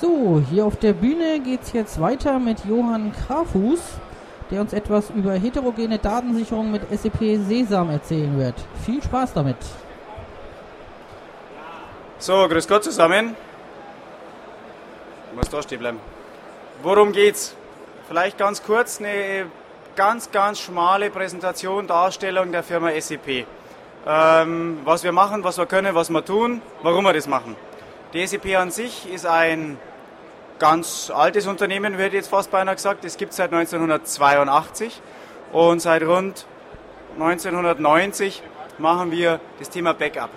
So, hier auf der Bühne geht es jetzt weiter mit Johann Krafus, der uns etwas über heterogene Datensicherung mit SAP Sesam erzählen wird. Viel Spaß damit. So, grüß Gott zusammen. Ich muss da stehen bleiben. Worum geht's? Vielleicht ganz kurz eine ganz, ganz schmale Präsentation, Darstellung der Firma SAP. Ähm, was wir machen, was wir können, was wir tun, warum wir das machen. Die SAP an sich ist ein ganz altes Unternehmen, wird jetzt fast beinahe gesagt. Es gibt seit 1982 und seit rund 1990 machen wir das Thema Backup.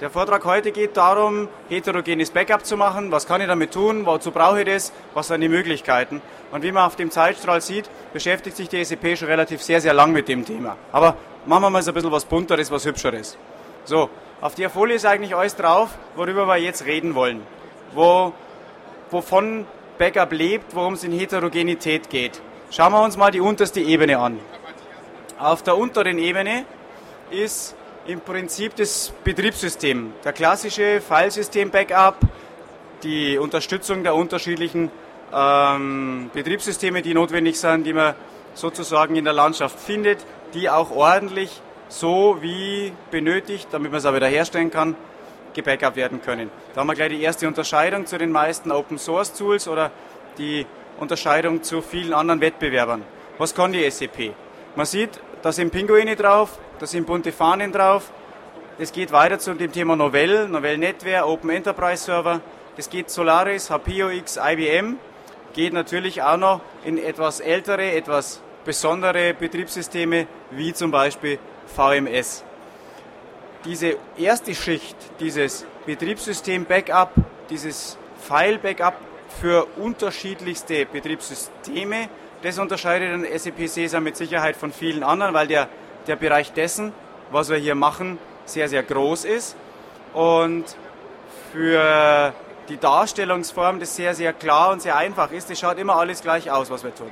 Der Vortrag heute geht darum, heterogenes Backup zu machen. Was kann ich damit tun? Wozu brauche ich das? Was sind die Möglichkeiten? Und wie man auf dem Zeitstrahl sieht, beschäftigt sich die SAP schon relativ sehr, sehr lang mit dem Thema. Aber machen wir mal so ein bisschen was Bunteres, was Hübscheres. So, auf der Folie ist eigentlich alles drauf, worüber wir jetzt reden wollen. Wo, wovon Backup lebt, worum es in Heterogenität geht. Schauen wir uns mal die unterste Ebene an. Auf der unteren Ebene ist im Prinzip das Betriebssystem, der klassische Filesystem-Backup, die Unterstützung der unterschiedlichen ähm, Betriebssysteme, die notwendig sind, die man sozusagen in der Landschaft findet, die auch ordentlich so wie benötigt, damit man es auch wieder herstellen kann, gebackupt werden können. Da haben wir gleich die erste Unterscheidung zu den meisten Open Source Tools oder die Unterscheidung zu vielen anderen Wettbewerbern. Was kann die SAP? Man sieht, da sind Pinguine drauf, da sind bunte Fahnen drauf. Es geht weiter zu dem Thema Novell, Novell Netware, Open Enterprise Server. Es geht Solaris, HPOX, IBM. Geht natürlich auch noch in etwas ältere, etwas besondere Betriebssysteme, wie zum Beispiel VMS. Diese erste Schicht, dieses Betriebssystem-Backup, dieses File-Backup für unterschiedlichste Betriebssysteme, das unterscheidet den SAP Sesam mit Sicherheit von vielen anderen, weil der, der Bereich dessen, was wir hier machen, sehr, sehr groß ist und für die Darstellungsform das sehr, sehr klar und sehr einfach ist. Es schaut immer alles gleich aus, was wir tun.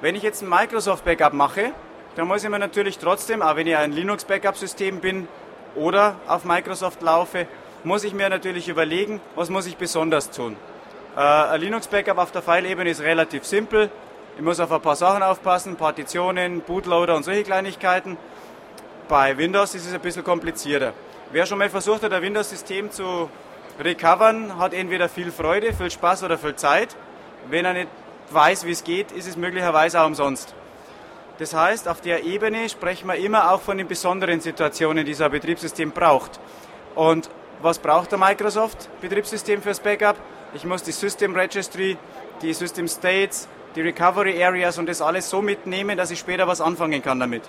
Wenn ich jetzt ein Microsoft-Backup mache, dann muss ich mir natürlich trotzdem, auch wenn ich ein Linux-Backup-System bin oder auf Microsoft laufe, muss ich mir natürlich überlegen, was muss ich besonders tun. Äh, ein Linux-Backup auf der File-Ebene ist relativ simpel. Ich muss auf ein paar Sachen aufpassen, Partitionen, Bootloader und solche Kleinigkeiten. Bei Windows ist es ein bisschen komplizierter. Wer schon mal versucht hat, ein Windows-System zu recovern, hat entweder viel Freude, viel Spaß oder viel Zeit. Wenn er nicht weiß, wie es geht, ist es möglicherweise auch umsonst. Das heißt, auf der Ebene sprechen wir immer auch von den besonderen Situationen, die so ein Betriebssystem braucht. Und was braucht der Microsoft Betriebssystem fürs Backup? Ich muss die System Registry, die System States, die Recovery Areas und das alles so mitnehmen, dass ich später was anfangen kann damit.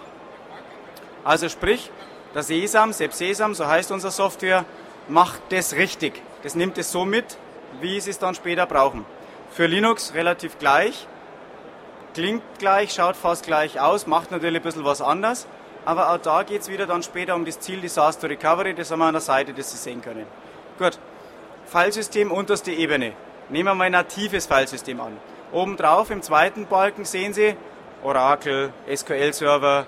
Also sprich, der Sesam, selbst Sesam, so heißt unsere Software, macht das richtig. Das nimmt es so mit, wie sie es dann später brauchen. Für Linux relativ gleich, klingt gleich, schaut fast gleich aus, macht natürlich ein bisschen was anders, aber auch da geht es wieder dann später um das Ziel Disaster Recovery, das haben wir an der Seite, das Sie sehen können. Gut, Filesystem unterste Ebene. Nehmen wir mal ein natives Filesystem an. Obendrauf im zweiten Balken sehen Sie Oracle, SQL-Server,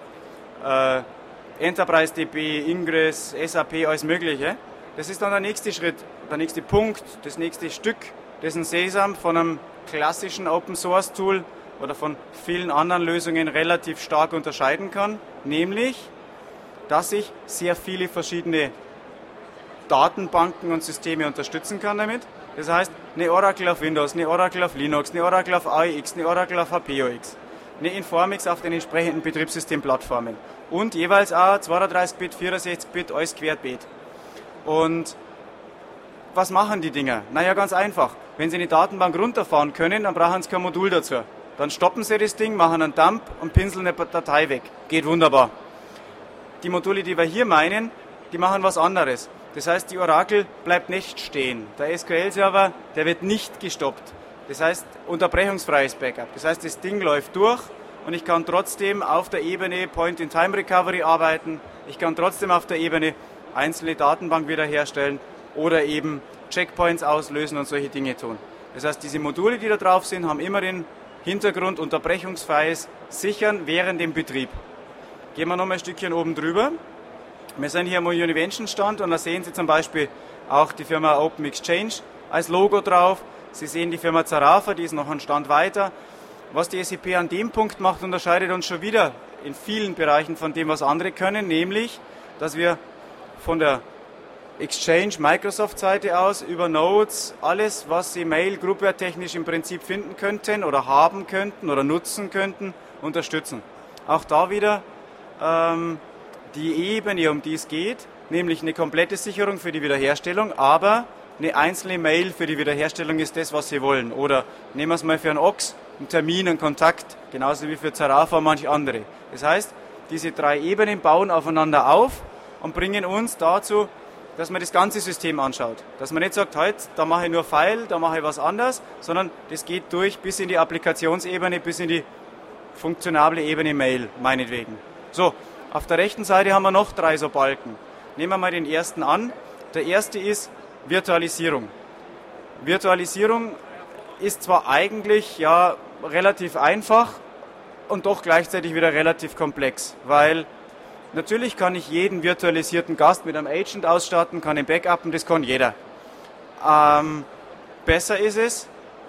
äh, Enterprise DB, Ingress, SAP, alles Mögliche. Das ist dann der nächste Schritt, der nächste Punkt, das nächste Stück, das ein Sesam von einem klassischen Open Source Tool oder von vielen anderen Lösungen relativ stark unterscheiden kann, nämlich, dass ich sehr viele verschiedene Datenbanken und Systeme unterstützen kann damit. Das heißt, eine Oracle auf Windows, eine Oracle auf Linux, eine Oracle auf AIX, eine Oracle auf HPOX, eine Informix auf den entsprechenden Betriebssystemplattformen und jeweils auch 32-Bit, 64-Bit, alles querbeet. Und was machen die Dinger? Naja, ganz einfach. Wenn Sie eine Datenbank runterfahren können, dann brauchen Sie kein Modul dazu. Dann stoppen Sie das Ding, machen einen Dump und pinseln eine Datei weg. Geht wunderbar. Die Module, die wir hier meinen, die machen was anderes. Das heißt, die Oracle bleibt nicht stehen. Der SQL-Server, der wird nicht gestoppt. Das heißt, unterbrechungsfreies Backup. Das heißt, das Ding läuft durch und ich kann trotzdem auf der Ebene Point-in-Time-Recovery arbeiten. Ich kann trotzdem auf der Ebene einzelne Datenbank wiederherstellen oder eben Checkpoints auslösen und solche Dinge tun. Das heißt, diese Module, die da drauf sind, haben immer den Hintergrund unterbrechungsfreies Sichern während dem Betrieb. Gehen wir nochmal ein Stückchen oben drüber. Wir sind hier am Univention Stand und da sehen Sie zum Beispiel auch die Firma Open Exchange als Logo drauf. Sie sehen die Firma Zarafa, die ist noch einen Stand weiter. Was die SAP an dem Punkt macht, unterscheidet uns schon wieder in vielen Bereichen von dem, was andere können, nämlich, dass wir von der Exchange Microsoft Seite aus über Nodes alles, was Sie Mail Groupware technisch im Prinzip finden könnten oder haben könnten oder nutzen könnten, unterstützen. Auch da wieder ähm, die Ebene, um die es geht, nämlich eine komplette Sicherung für die Wiederherstellung, aber eine einzelne Mail für die Wiederherstellung ist das, was Sie wollen. Oder nehmen wir es mal für einen Ox, einen Termin, einen Kontakt, genauso wie für Zarafa und manche andere. Das heißt, diese drei Ebenen bauen aufeinander auf und bringen uns dazu, dass man das ganze System anschaut. Dass man nicht sagt, heute, da mache ich nur File, da mache ich was anderes, sondern das geht durch bis in die Applikationsebene, bis in die funktionable Ebene Mail, meinetwegen. So, auf der rechten Seite haben wir noch drei so Balken. Nehmen wir mal den ersten an. Der erste ist Virtualisierung. Virtualisierung ist zwar eigentlich ja relativ einfach und doch gleichzeitig wieder relativ komplex, weil Natürlich kann ich jeden virtualisierten Gast mit einem Agent ausstatten, kann ihn backuppen, das kann jeder. Ähm, besser ist es,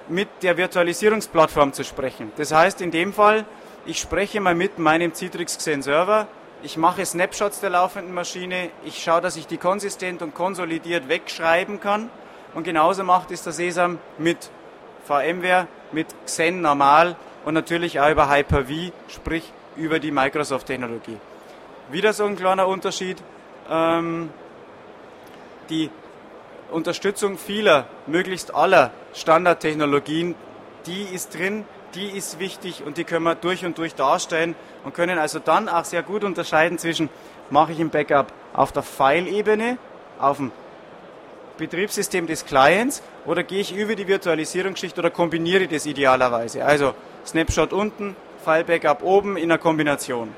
mit der Virtualisierungsplattform zu sprechen. Das heißt in dem Fall, ich spreche mal mit meinem Citrix Xen Server, ich mache Snapshots der laufenden Maschine, ich schaue, dass ich die konsistent und konsolidiert wegschreiben kann und genauso macht es der Sesam mit VMware, mit Xen normal und natürlich auch über Hyper-V, sprich über die Microsoft-Technologie. Wieder so ein kleiner Unterschied. Ähm, die Unterstützung vieler, möglichst aller Standardtechnologien, die ist drin, die ist wichtig und die können wir durch und durch darstellen und können also dann auch sehr gut unterscheiden zwischen, mache ich ein Backup auf der File-Ebene, auf dem Betriebssystem des Clients oder gehe ich über die Virtualisierungsschicht oder kombiniere das idealerweise. Also Snapshot unten, File-Backup oben in einer Kombination.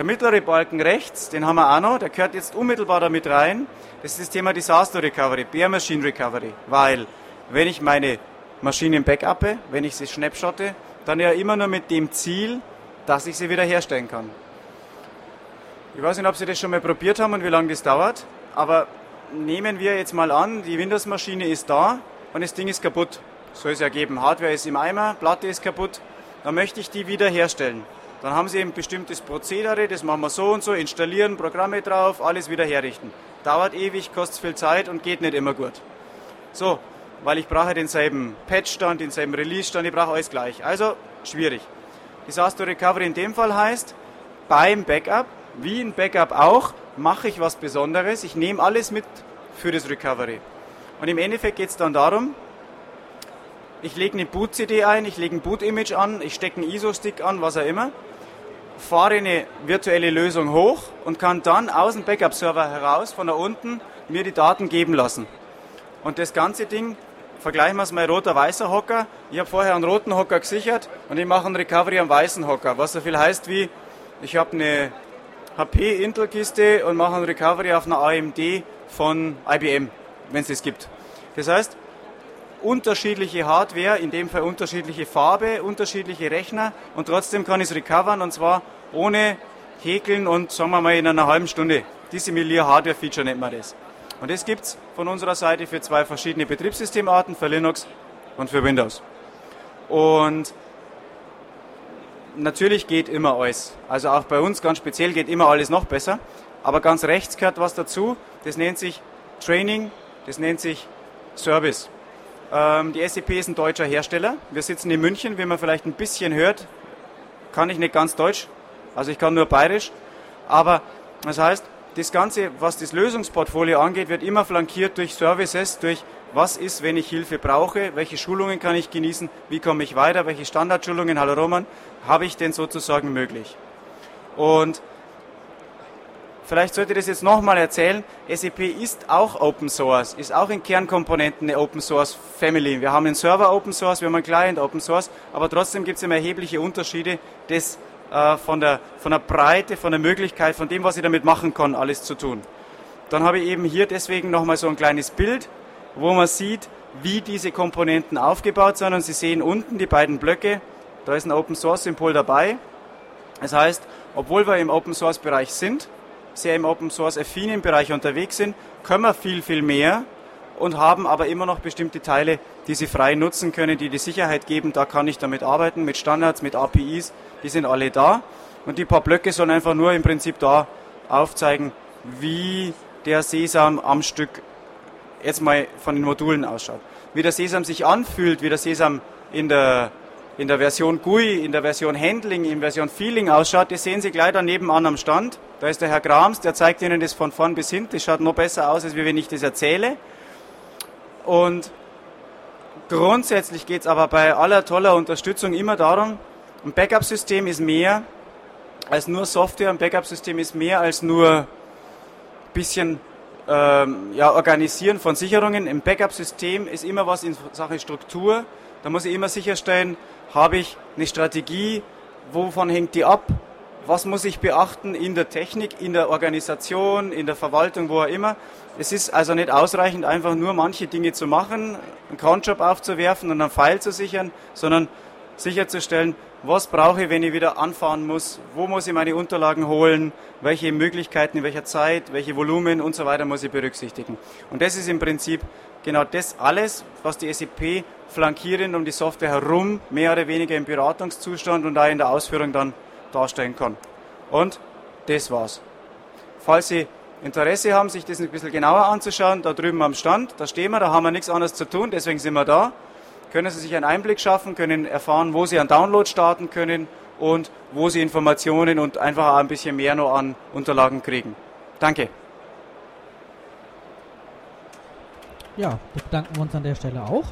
Der mittlere Balken rechts, den haben wir auch noch, der gehört jetzt unmittelbar damit rein. Das ist das Thema Disaster Recovery, Bare Machine Recovery. Weil, wenn ich meine Maschinen backuppe, wenn ich sie snapshotte, dann ja immer nur mit dem Ziel, dass ich sie wieder herstellen kann. Ich weiß nicht, ob Sie das schon mal probiert haben und wie lange das dauert, aber nehmen wir jetzt mal an, die Windows-Maschine ist da und das Ding ist kaputt. Soll es ergeben. Hardware ist im Eimer, Platte ist kaputt, dann möchte ich die wieder herstellen. Dann haben Sie ein bestimmtes Prozedere, das machen wir so und so, installieren, Programme drauf, alles wieder herrichten. Dauert ewig, kostet viel Zeit und geht nicht immer gut. So, weil ich brauche denselben Patch-Stand, denselben Release-Stand, ich brauche alles gleich. Also schwierig. Disaster Recovery in dem Fall heißt, beim Backup, wie ein Backup auch, mache ich was Besonderes. Ich nehme alles mit für das Recovery. Und im Endeffekt geht es dann darum, ich lege eine Boot-CD ein, ich lege ein Boot-Image an, ich stecke einen ISO-Stick an, was auch immer fahre eine virtuelle Lösung hoch und kann dann aus dem Backup-Server heraus, von da unten, mir die Daten geben lassen. Und das ganze Ding, vergleichen wir es mal roter, weißer Hocker. Ich habe vorher einen roten Hocker gesichert und ich mache einen Recovery am weißen Hocker, was so viel heißt wie, ich habe eine HP-Intel-Kiste und mache einen Recovery auf einer AMD von IBM, wenn es das gibt. Das heißt, unterschiedliche Hardware, in dem Fall unterschiedliche Farbe, unterschiedliche Rechner und trotzdem kann ich es recovern und zwar ohne Häkeln und sagen wir mal in einer halben Stunde. Dissimilier Hardware Feature nennt man das. Und das gibt es von unserer Seite für zwei verschiedene Betriebssystemarten, für Linux und für Windows. Und natürlich geht immer alles. Also auch bei uns ganz speziell geht immer alles noch besser. Aber ganz rechts gehört was dazu. Das nennt sich Training, das nennt sich Service. Ähm, die SAP ist ein deutscher Hersteller. Wir sitzen in München, wie man vielleicht ein bisschen hört. Kann ich nicht ganz Deutsch, also ich kann nur Bayerisch. Aber das heißt, das Ganze, was das Lösungsportfolio angeht, wird immer flankiert durch Services, durch was ist, wenn ich Hilfe brauche, welche Schulungen kann ich genießen, wie komme ich weiter, welche Standardschulungen, hallo Roman, habe ich denn sozusagen möglich. Und Vielleicht sollte ich das jetzt nochmal erzählen. SAP ist auch Open Source, ist auch in Kernkomponenten eine Open Source Family. Wir haben einen Server Open Source, wir haben einen Client Open Source, aber trotzdem gibt es immer erhebliche Unterschiede, das äh, von, der, von der Breite, von der Möglichkeit, von dem, was ich damit machen kann, alles zu tun. Dann habe ich eben hier deswegen nochmal so ein kleines Bild, wo man sieht, wie diese Komponenten aufgebaut sind. Und Sie sehen unten die beiden Blöcke, da ist ein Open Source Symbol dabei. Das heißt, obwohl wir im Open Source Bereich sind, sehr im Open Source affinen Bereich unterwegs sind, können wir viel, viel mehr und haben aber immer noch bestimmte Teile, die Sie frei nutzen können, die die Sicherheit geben, da kann ich damit arbeiten, mit Standards, mit APIs, die sind alle da. Und die paar Blöcke sollen einfach nur im Prinzip da aufzeigen, wie der Sesam am Stück jetzt mal von den Modulen ausschaut. Wie der Sesam sich anfühlt, wie der Sesam in der, in der Version GUI, in der Version Handling, in der Version Feeling ausschaut, das sehen Sie gleich daneben an am Stand. Da ist der Herr Grams, der zeigt Ihnen das von vorn bis hin. Das schaut noch besser aus, als wenn ich das erzähle. Und grundsätzlich geht es aber bei aller toller Unterstützung immer darum, ein Backup-System ist mehr als nur Software, ein Backup-System ist mehr als nur ein bisschen ähm, ja, Organisieren von Sicherungen. Im Backup-System ist immer was in Sachen Struktur. Da muss ich immer sicherstellen, habe ich eine Strategie, wovon hängt die ab, was muss ich beachten in der Technik, in der Organisation, in der Verwaltung, wo auch immer. Es ist also nicht ausreichend, einfach nur manche Dinge zu machen, einen Cronjob aufzuwerfen und einen Pfeil zu sichern, sondern sicherzustellen, was brauche ich, wenn ich wieder anfahren muss, wo muss ich meine Unterlagen holen, welche Möglichkeiten, in welcher Zeit, welche Volumen und so weiter muss ich berücksichtigen. Und das ist im Prinzip genau das alles, was die SAP flankierend um die Software herum mehr oder weniger im Beratungszustand und da in der Ausführung dann darstellen kann. Und das war's. Falls Sie Interesse haben, sich das ein bisschen genauer anzuschauen, da drüben am Stand, da stehen wir, da haben wir nichts anderes zu tun, deswegen sind wir da können Sie sich einen Einblick schaffen, können erfahren, wo Sie einen Download starten können und wo Sie Informationen und einfach auch ein bisschen mehr noch an Unterlagen kriegen. Danke. Ja, bedanken wir uns an der Stelle auch.